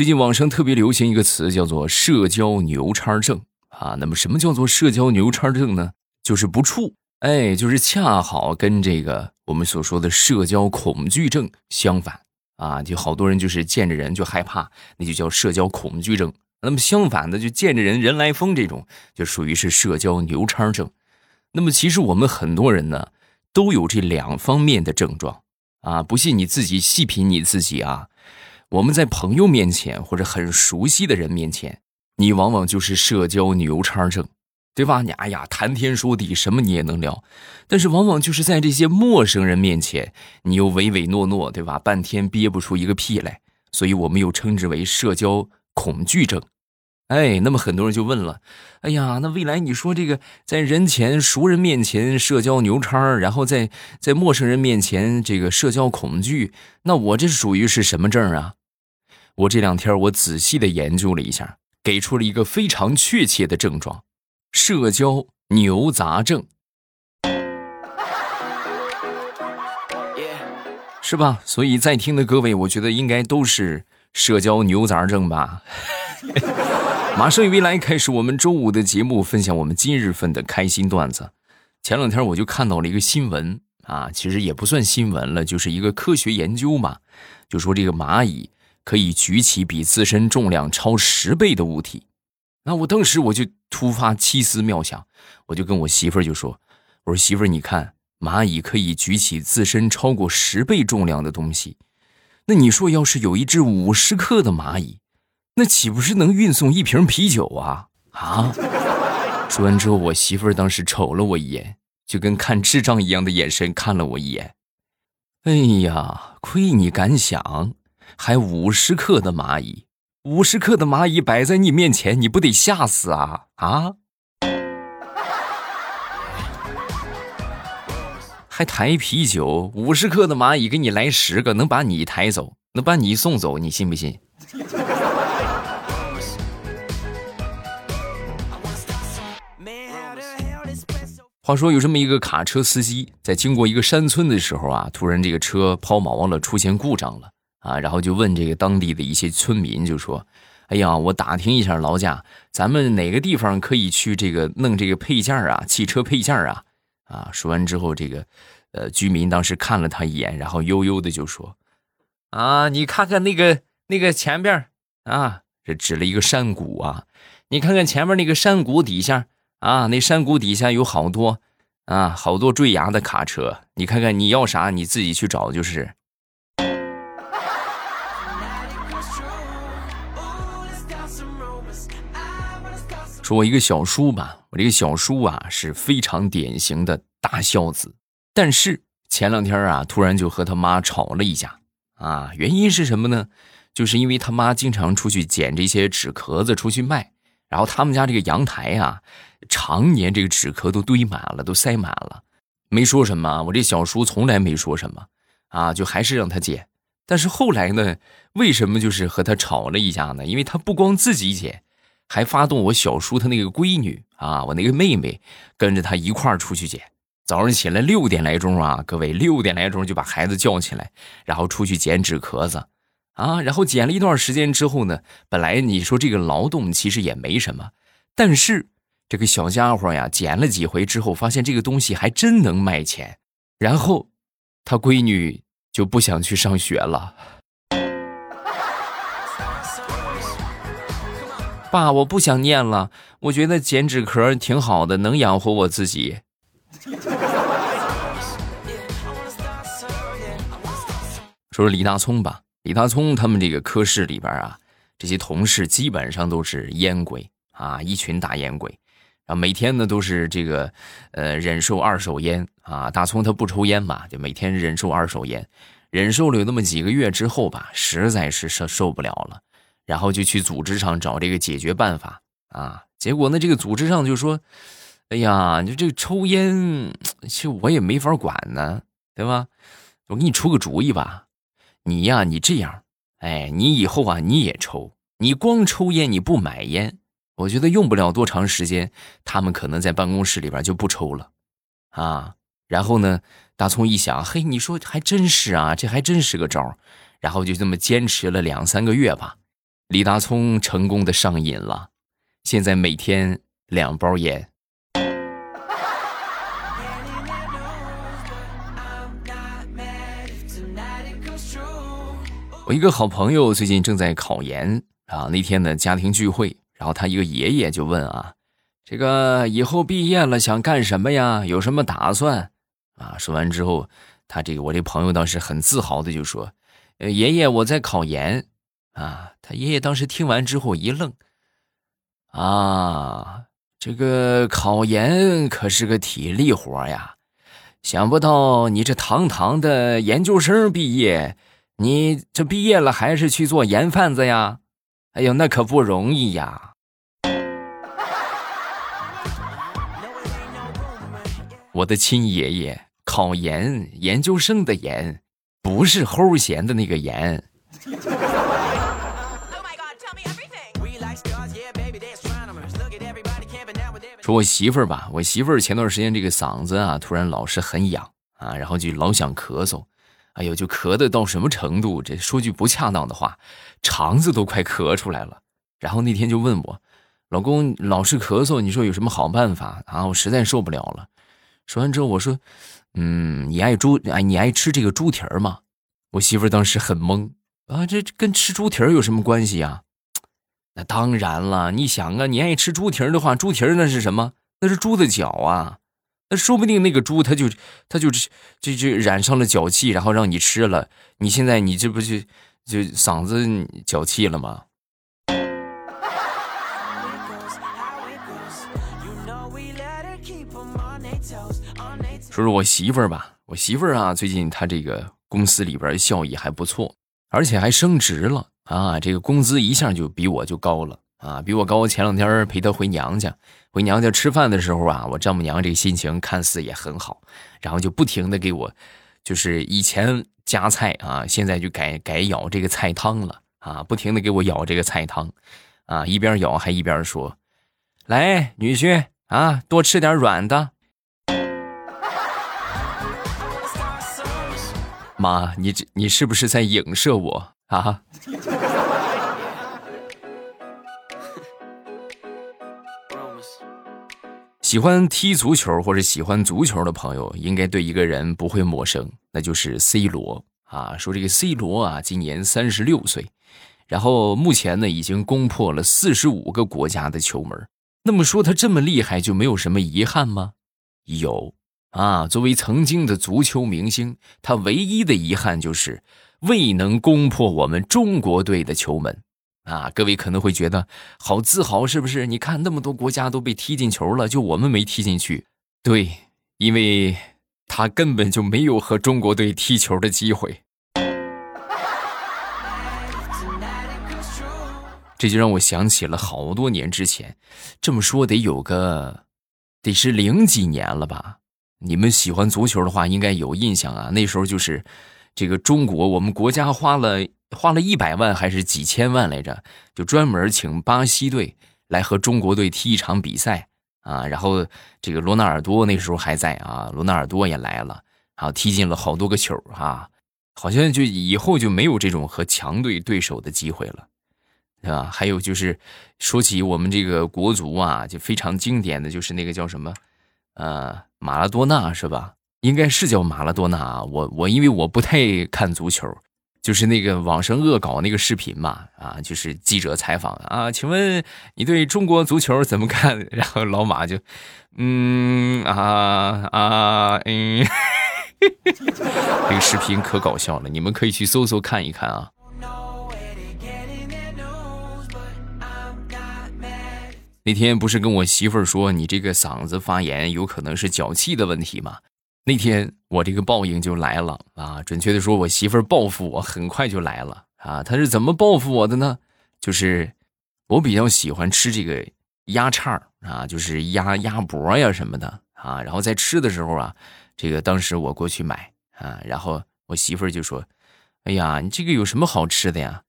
最近网上特别流行一个词，叫做“社交牛叉症”啊。那么，什么叫做社交牛叉症呢？就是不处，哎，就是恰好跟这个我们所说的社交恐惧症相反啊。就好多人就是见着人就害怕，那就叫社交恐惧症。那么相反的，就见着人人来疯这种，就属于是社交牛叉症。那么其实我们很多人呢，都有这两方面的症状啊。不信你自己细品你自己啊。我们在朋友面前或者很熟悉的人面前，你往往就是社交牛叉症，对吧？你哎呀，谈天说地，什么你也能聊，但是往往就是在这些陌生人面前，你又唯唯诺诺，对吧？半天憋不出一个屁来，所以我们又称之为社交恐惧症。哎，那么很多人就问了，哎呀，那未来你说这个在人前熟人面前社交牛叉，然后在在陌生人面前这个社交恐惧，那我这属于是什么症啊？我这两天我仔细的研究了一下，给出了一个非常确切的症状：社交牛杂症，是吧？所以在听的各位，我觉得应该都是社交牛杂症吧。马上与未来开始我们周五的节目，分享我们今日份的开心段子。前两天我就看到了一个新闻啊，其实也不算新闻了，就是一个科学研究嘛，就说这个蚂蚁。可以举起比自身重量超十倍的物体，那我当时我就突发奇思妙想，我就跟我媳妇儿就说：“我说媳妇儿，你看蚂蚁可以举起自身超过十倍重量的东西，那你说要是有一只五十克的蚂蚁，那岂不是能运送一瓶啤酒啊？啊！”说完之后，我媳妇儿当时瞅了我一眼，就跟看智障一样的眼神看了我一眼。哎呀，亏你敢想！还五十克的蚂蚁，五十克的蚂蚁摆在你面前，你不得吓死啊啊！还抬啤酒，五十克的蚂蚁给你来十个，能把你抬走，能把你送走，你信不信？话说有这么一个卡车司机，在经过一个山村的时候啊，突然这个车抛锚了，出现故障了。啊，然后就问这个当地的一些村民，就说：“哎呀，我打听一下劳驾，咱们哪个地方可以去这个弄这个配件啊？汽车配件啊？”啊，说完之后，这个呃居民当时看了他一眼，然后悠悠的就说：“啊，你看看那个那个前边啊，这指了一个山谷啊，你看看前面那个山谷底下啊，那山谷底下有好多啊，好多坠崖的卡车，你看看你要啥，你自己去找就是。”说我一个小叔吧，我这个小叔啊是非常典型的大孝子，但是前两天啊突然就和他妈吵了一架啊，原因是什么呢？就是因为他妈经常出去捡这些纸壳子出去卖，然后他们家这个阳台啊，常年这个纸壳都堆满了，都塞满了，没说什么，我这小叔从来没说什么啊，就还是让他捡。但是后来呢，为什么就是和他吵了一架呢？因为他不光自己捡。还发动我小叔他那个闺女啊，我那个妹妹跟着他一块儿出去捡。早上起来六点来钟啊，各位六点来钟就把孩子叫起来，然后出去捡纸壳子啊。然后捡了一段时间之后呢，本来你说这个劳动其实也没什么，但是这个小家伙呀，捡了几回之后，发现这个东西还真能卖钱。然后他闺女就不想去上学了。爸，我不想念了。我觉得剪纸壳挺好的，能养活我自己。说说李大聪吧，李大聪他们这个科室里边啊，这些同事基本上都是烟鬼啊，一群大烟鬼，啊，每天呢都是这个呃忍受二手烟啊。大聪他不抽烟嘛，就每天忍受二手烟，忍受了有那么几个月之后吧，实在是受受不了了。然后就去组织上找这个解决办法啊，结果呢，这个组织上就说：“哎呀，你这个抽烟，其实我也没法管呢，对吧？我给你出个主意吧，你呀，你这样，哎，你以后啊，你也抽，你光抽烟，你不买烟，我觉得用不了多长时间，他们可能在办公室里边就不抽了，啊。然后呢，大葱一想，嘿，你说还真是啊，这还真是个招然后就这么坚持了两三个月吧。”李大聪成功的上瘾了，现在每天两包烟。我一个好朋友最近正在考研啊，那天的家庭聚会，然后他一个爷爷就问啊，这个以后毕业了想干什么呀？有什么打算？啊，说完之后，他这个我这朋友当时很自豪的就说，呃，爷爷我在考研。啊，他爷爷当时听完之后一愣，啊，这个考研可是个体力活呀，想不到你这堂堂的研究生毕业，你这毕业了还是去做盐贩子呀？哎呦，那可不容易呀！我的亲爷爷，考研研究生的研，不是齁咸的那个盐。我媳妇儿吧，我媳妇儿前段时间这个嗓子啊，突然老是很痒啊，然后就老想咳嗽，哎呦，就咳的到什么程度？这说句不恰当的话，肠子都快咳出来了。然后那天就问我，老公老是咳嗽，你说有什么好办法啊？我实在受不了了。说完之后我说，嗯，你爱猪哎，你爱吃这个猪蹄儿吗？我媳妇儿当时很懵啊，这跟吃猪蹄儿有什么关系呀？那当然了，你想啊，你爱吃猪蹄儿的话，猪蹄儿那是什么？那是猪的脚啊，那说不定那个猪它就它就就就染上了脚气，然后让你吃了，你现在你这不就就嗓子脚气了吗？说说我媳妇儿吧，我媳妇儿啊，最近她这个公司里边效益还不错，而且还升职了。啊，这个工资一下就比我就高了啊，比我高。前两天陪她回娘家，回娘家吃饭的时候啊，我丈母娘这个心情看似也很好，然后就不停的给我，就是以前夹菜啊，现在就改改舀这个菜汤了啊，不停的给我舀这个菜汤，啊，一边舀还一边说：“来，女婿啊，多吃点软的。”妈，你这你是不是在影射我啊？喜欢踢足球或者喜欢足球的朋友，应该对一个人不会陌生，那就是 C 罗啊。说这个 C 罗啊，今年三十六岁，然后目前呢已经攻破了四十五个国家的球门。那么说他这么厉害，就没有什么遗憾吗？有啊。作为曾经的足球明星，他唯一的遗憾就是未能攻破我们中国队的球门。啊，各位可能会觉得好自豪，是不是？你看那么多国家都被踢进球了，就我们没踢进去。对，因为他根本就没有和中国队踢球的机会。这就让我想起了好多年之前，这么说得有个，得是零几年了吧？你们喜欢足球的话，应该有印象啊。那时候就是这个中国，我们国家花了。花了一百万还是几千万来着？就专门请巴西队来和中国队踢一场比赛啊！然后这个罗纳尔多那时候还在啊，罗纳尔多也来了，然后踢进了好多个球哈，好像就以后就没有这种和强队对手的机会了，对吧？还有就是说起我们这个国足啊，就非常经典的就是那个叫什么呃马拉多纳是吧？应该是叫马拉多纳啊，我我因为我不太看足球。就是那个网上恶搞那个视频嘛，啊，就是记者采访啊，请问你对中国足球怎么看？然后老马就，嗯啊啊嗯，这个视频可搞笑了，你们可以去搜搜看一看啊。那天不是跟我媳妇儿说你这个嗓子发炎有可能是脚气的问题吗？那天我这个报应就来了啊！准确的说，我媳妇儿报复我很快就来了啊！她是怎么报复我的呢？就是我比较喜欢吃这个鸭叉啊，就是鸭鸭脖呀什么的啊。然后在吃的时候啊，这个当时我过去买啊，然后我媳妇儿就说：“哎呀，你这个有什么好吃的呀？”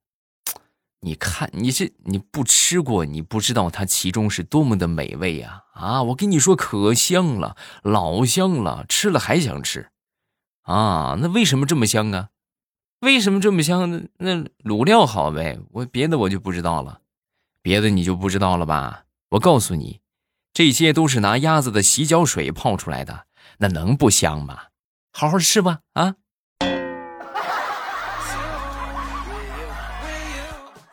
你看，你这你不吃过，你不知道它其中是多么的美味呀！啊，我跟你说，可香了，老香了，吃了还想吃，啊，那为什么这么香啊？为什么这么香？那卤料好呗。我别的我就不知道了，别的你就不知道了吧？我告诉你，这些都是拿鸭子的洗脚水泡出来的，那能不香吗？好好吃吧，啊！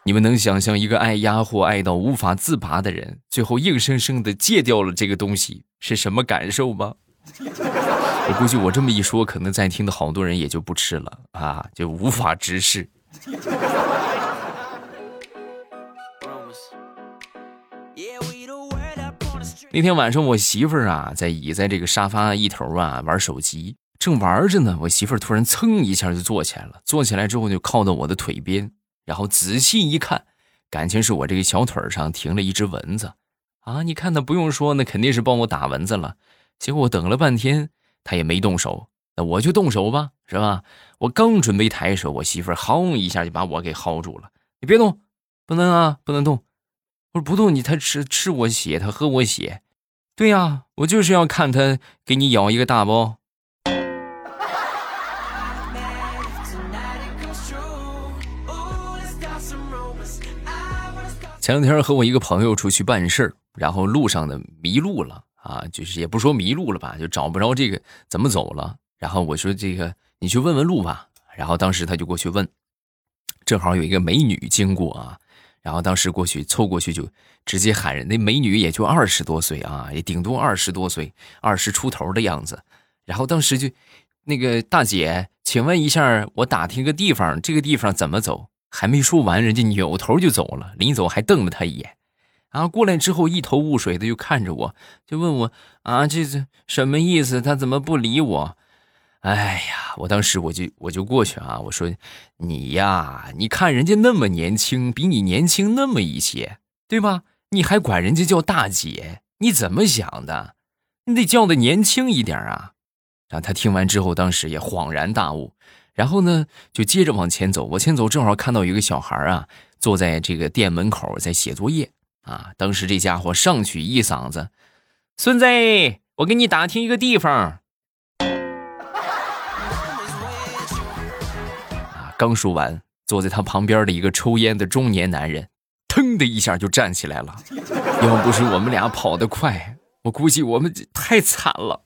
你们能想象一个爱鸭货爱到无法自拔的人，最后硬生生的戒掉了这个东西是什么感受吗？我估计我这么一说，可能在听的好多人也就不吃了啊，就无法直视。那天晚上，我媳妇儿啊在倚在这个沙发一头啊玩手机，正玩着呢，我媳妇儿突然噌一下就坐起来了，坐起来之后就靠到我的腿边。然后仔细一看，感情是我这个小腿上停了一只蚊子，啊！你看他不用说，那肯定是帮我打蚊子了。结果我等了半天，他也没动手，那我就动手吧，是吧？我刚准备抬手，我媳妇儿轰一下就把我给薅住了。你别动，不能啊，不能动。我说不动，你他吃吃我血，他喝我血。对呀，我就是要看他给你咬一个大包。前两天和我一个朋友出去办事，然后路上呢迷路了啊，就是也不说迷路了吧，就找不着这个怎么走了。然后我说这个你去问问路吧。然后当时他就过去问，正好有一个美女经过啊，然后当时过去凑过去就直接喊人，那美女也就二十多岁啊，也顶多二十多岁，二十出头的样子。然后当时就那个大姐，请问一下，我打听个地方，这个地方怎么走？还没说完，人家扭头就走了。临走还瞪了他一眼，啊，过来之后一头雾水的就看着我，就问我啊，这这什么意思？他怎么不理我？哎呀，我当时我就我就过去啊，我说你呀，你看人家那么年轻，比你年轻那么一些，对吧？你还管人家叫大姐，你怎么想的？你得叫的年轻一点啊！然后，他听完之后，当时也恍然大悟。然后呢，就接着往前走。往前走，正好看到有一个小孩啊，坐在这个店门口在写作业啊。当时这家伙上去一嗓子：“孙子，我给你打听一个地方。”啊，刚说完，坐在他旁边的一个抽烟的中年男人，腾的一下就站起来了。要不是我们俩跑得快，我估计我们太惨了。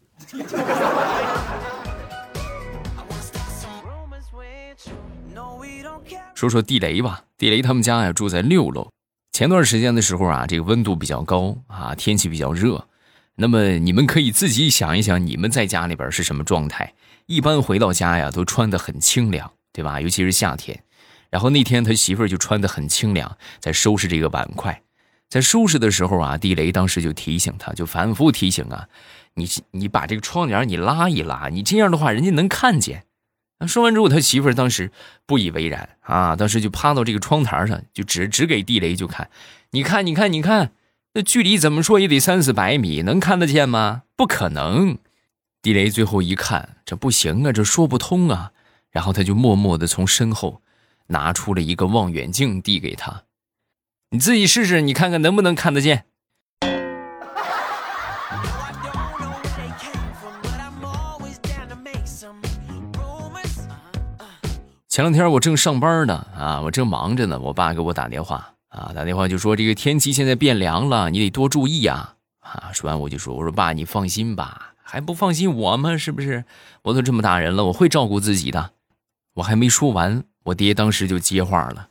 说说地雷吧，地雷他们家呀住在六楼。前段时间的时候啊，这个温度比较高啊，天气比较热。那么你们可以自己想一想，你们在家里边是什么状态？一般回到家呀，都穿得很清凉，对吧？尤其是夏天。然后那天他媳妇儿就穿得很清凉，在收拾这个碗筷。在收拾的时候啊，地雷当时就提醒他，就反复提醒啊，你你把这个窗帘你拉一拉，你这样的话人家能看见。说完之后，他媳妇儿当时不以为然啊，当时就趴到这个窗台上，就指指给地雷就看，你看，你看，你看，那距离怎么说也得三四百米，能看得见吗？不可能。地雷最后一看，这不行啊，这说不通啊。然后他就默默的从身后拿出了一个望远镜，递给他，你自己试试，你看看能不能看得见。前两天我正上班呢，啊，我正忙着呢，我爸给我打电话，啊，打电话就说这个天气现在变凉了，你得多注意呀，啊，说完我就说，我说爸，你放心吧，还不放心我吗？是不是？我都这么大人了，我会照顾自己的。我还没说完，我爹当时就接话了，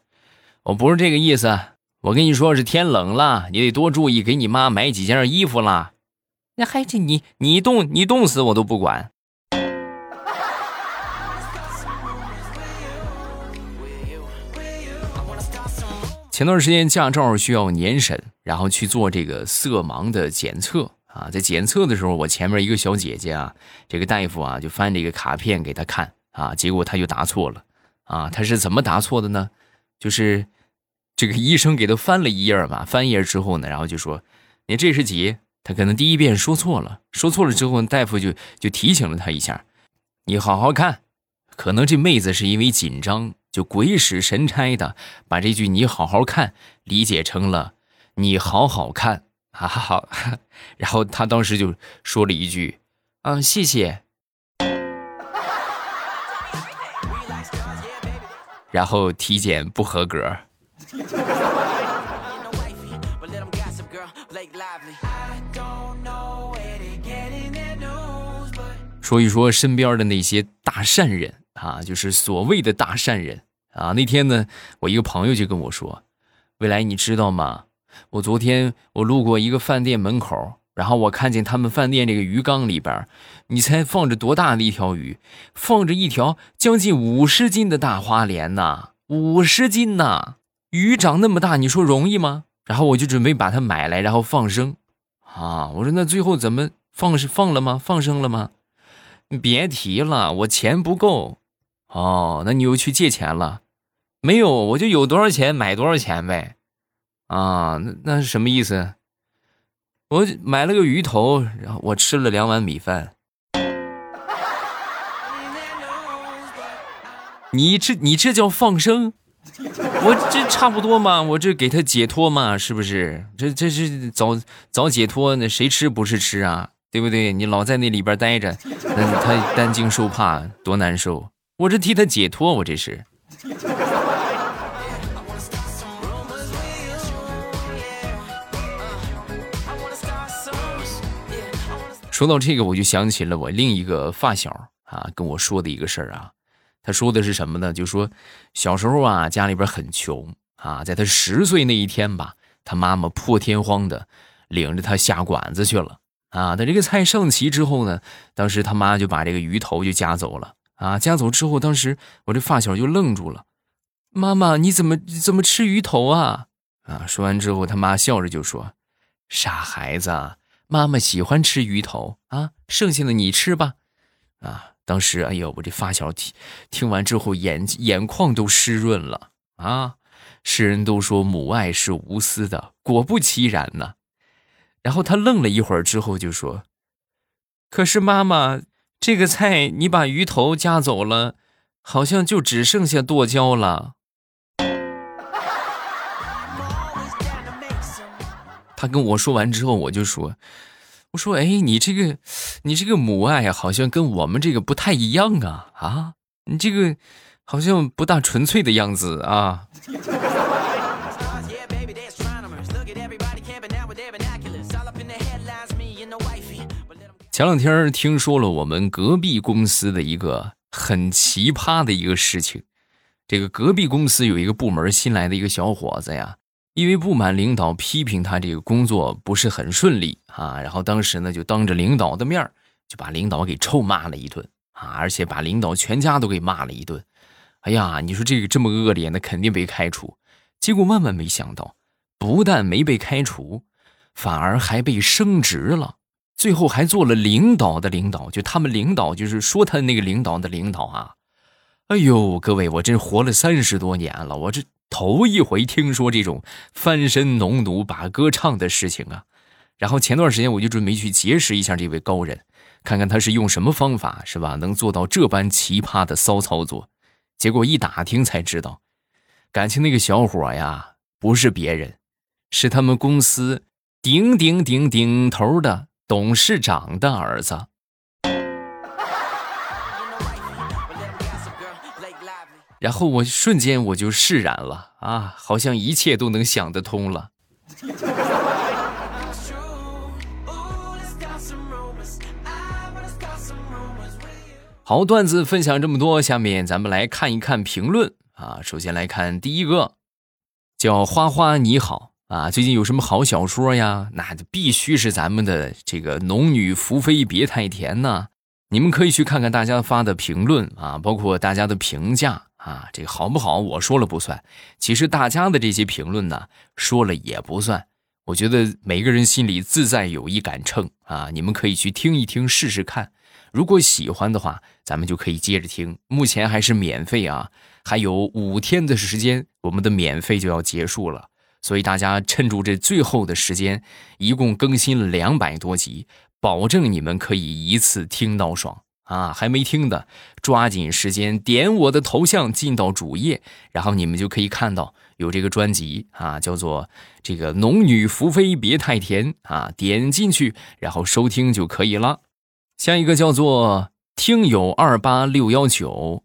我不是这个意思，我跟你说是天冷了，你得多注意，给你妈买几件衣服啦。那还是你，你冻，你冻死我都不管。前段时间驾照需要年审，然后去做这个色盲的检测啊。在检测的时候，我前面一个小姐姐啊，这个大夫啊就翻这个卡片给她看啊，结果她就答错了啊。她是怎么答错的呢？就是这个医生给她翻了一页嘛，翻页之后呢，然后就说你这是几？她可能第一遍说错了，说错了之后，大夫就就提醒了她一下，你好好看。可能这妹子是因为紧张。就鬼使神差的把这句“你好好看”理解成了“你好好看”，哈哈，然后他当时就说了一句：“啊，谢谢。”然后体检不合格。说一说身边的那些大善人啊，就是所谓的大善人啊。那天呢，我一个朋友就跟我说：“未来，你知道吗？我昨天我路过一个饭店门口，然后我看见他们饭店这个鱼缸里边，你猜放着多大的一条鱼？放着一条将近五十斤的大花鲢呐，五十斤呐！鱼长那么大，你说容易吗？然后我就准备把它买来，然后放生啊。我说那最后怎么放是放了吗？放生了吗？”你别提了，我钱不够。哦，那你又去借钱了？没有，我就有多少钱买多少钱呗。啊，那那是什么意思？我买了个鱼头，然后我吃了两碗米饭。你这你这叫放生？我这差不多嘛，我这给他解脱嘛，是不是？这这是早早解脱，那谁吃不是吃啊？对不对？你老在那里边待着，那他担惊受怕，多难受！我这替他解脱，我这是。说到这个，我就想起了我另一个发小啊，跟我说的一个事儿啊。他说的是什么呢？就说小时候啊，家里边很穷啊，在他十岁那一天吧，他妈妈破天荒的领着他下馆子去了。啊，等这个菜上齐之后呢，当时他妈就把这个鱼头就夹走了。啊，夹走之后，当时我这发小就愣住了。妈妈，你怎么怎么吃鱼头啊？啊，说完之后，他妈笑着就说：“傻孩子，妈妈喜欢吃鱼头啊，剩下的你吃吧。”啊，当时哎呦，我这发小听听完之后，眼眼眶都湿润了。啊，世人都说母爱是无私的，果不其然呢。然后他愣了一会儿之后就说：“可是妈妈，这个菜你把鱼头夹走了，好像就只剩下剁椒了。”他跟我说完之后，我就说：“我说，哎，你这个，你这个母爱好像跟我们这个不太一样啊啊，你这个好像不大纯粹的样子啊。”前两天听说了我们隔壁公司的一个很奇葩的一个事情，这个隔壁公司有一个部门新来的一个小伙子呀，因为不满领导批评他这个工作不是很顺利啊，然后当时呢就当着领导的面就把领导给臭骂了一顿啊，而且把领导全家都给骂了一顿。哎呀，你说这个这么恶劣，那肯定被开除。结果万万没想到，不但没被开除，反而还被升职了。最后还做了领导的领导，就他们领导就是说他那个领导的领导啊！哎呦，各位，我真活了三十多年了，我这头一回听说这种翻身农奴把歌唱的事情啊！然后前段时间我就准备去结识一下这位高人，看看他是用什么方法，是吧？能做到这般奇葩的骚操作？结果一打听才知道，感情那个小伙呀，不是别人，是他们公司顶顶顶顶头的。董事长的儿子，然后我瞬间我就释然了啊，好像一切都能想得通了。好，段子分享这么多，下面咱们来看一看评论啊。首先来看第一个，叫花花你好。啊，最近有什么好小说呀？那必须是咱们的这个《农女福妃别太甜》呐！你们可以去看看大家发的评论啊，包括大家的评价啊，这个好不好？我说了不算。其实大家的这些评论呢，说了也不算。我觉得每个人心里自在有一杆秤啊，你们可以去听一听试试看。如果喜欢的话，咱们就可以接着听。目前还是免费啊，还有五天的时间，我们的免费就要结束了。所以大家趁住这最后的时间，一共更新了两百多集，保证你们可以一次听到爽啊！还没听的，抓紧时间点我的头像进到主页，然后你们就可以看到有这个专辑啊，叫做这个《农女福妃别太甜》啊，点进去然后收听就可以了。下一个叫做听友二八六幺九。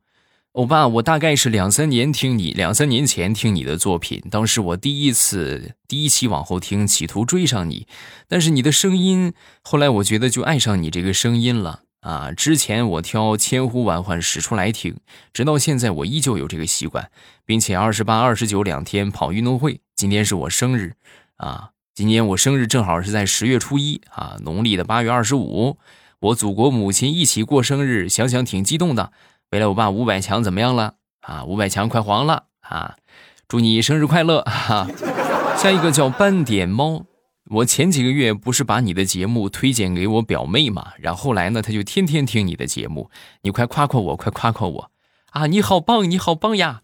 欧巴，我大概是两三年听你，两三年前听你的作品，当时我第一次第一期往后听，企图追上你，但是你的声音，后来我觉得就爱上你这个声音了啊！之前我挑千呼万唤始出来听，直到现在我依旧有这个习惯，并且二十八、二十九两天跑运动会，今天是我生日啊！今年我生日正好是在十月初一啊，农历的八月二十五，我祖国母亲一起过生日，想想挺激动的。未来我爸五百强怎么样了啊？五百强快黄了啊！祝你生日快乐哈！下一个叫斑点猫，我前几个月不是把你的节目推荐给我表妹嘛？然后来呢，他就天天听你的节目，你快夸夸我，快夸夸我啊！你好棒，你好棒呀！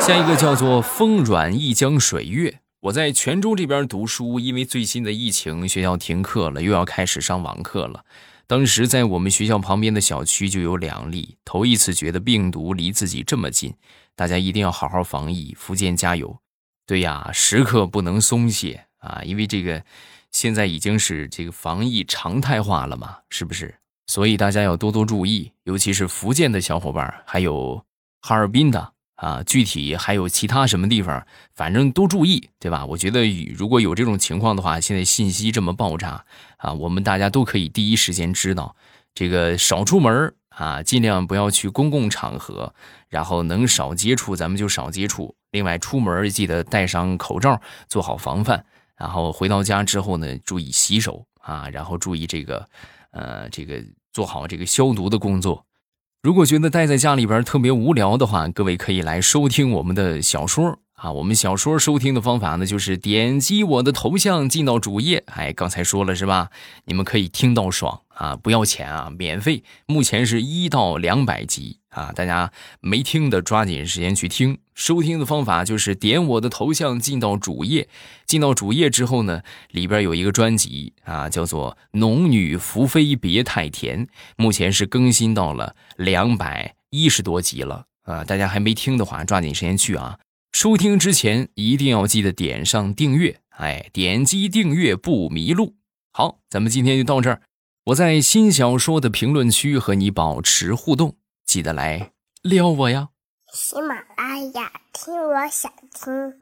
下一个叫做风软一江水月，我在泉州这边读书，因为最新的疫情，学校停课了，又要开始上网课了。当时在我们学校旁边的小区就有两例，头一次觉得病毒离自己这么近，大家一定要好好防疫，福建加油！对呀，时刻不能松懈啊，因为这个现在已经是这个防疫常态化了嘛，是不是？所以大家要多多注意，尤其是福建的小伙伴，还有哈尔滨的。啊，具体还有其他什么地方，反正都注意，对吧？我觉得如果有这种情况的话，现在信息这么爆炸啊，我们大家都可以第一时间知道，这个少出门啊，尽量不要去公共场合，然后能少接触咱们就少接触。另外，出门记得戴上口罩，做好防范。然后回到家之后呢，注意洗手啊，然后注意这个，呃，这个做好这个消毒的工作。如果觉得待在家里边特别无聊的话，各位可以来收听我们的小说啊。我们小说收听的方法呢，就是点击我的头像进到主页。哎，刚才说了是吧？你们可以听到爽啊，不要钱啊，免费。目前是一到两百集。啊，大家没听的抓紧时间去听。收听的方法就是点我的头像进到主页，进到主页之后呢，里边有一个专辑啊，叫做《农女福妃别太甜》，目前是更新到了两百一十多集了啊。大家还没听的话，抓紧时间去啊。收听之前一定要记得点上订阅，哎，点击订阅不迷路。好，咱们今天就到这儿。我在新小说的评论区和你保持互动。记得来撩我呀！喜马拉雅听，我想听。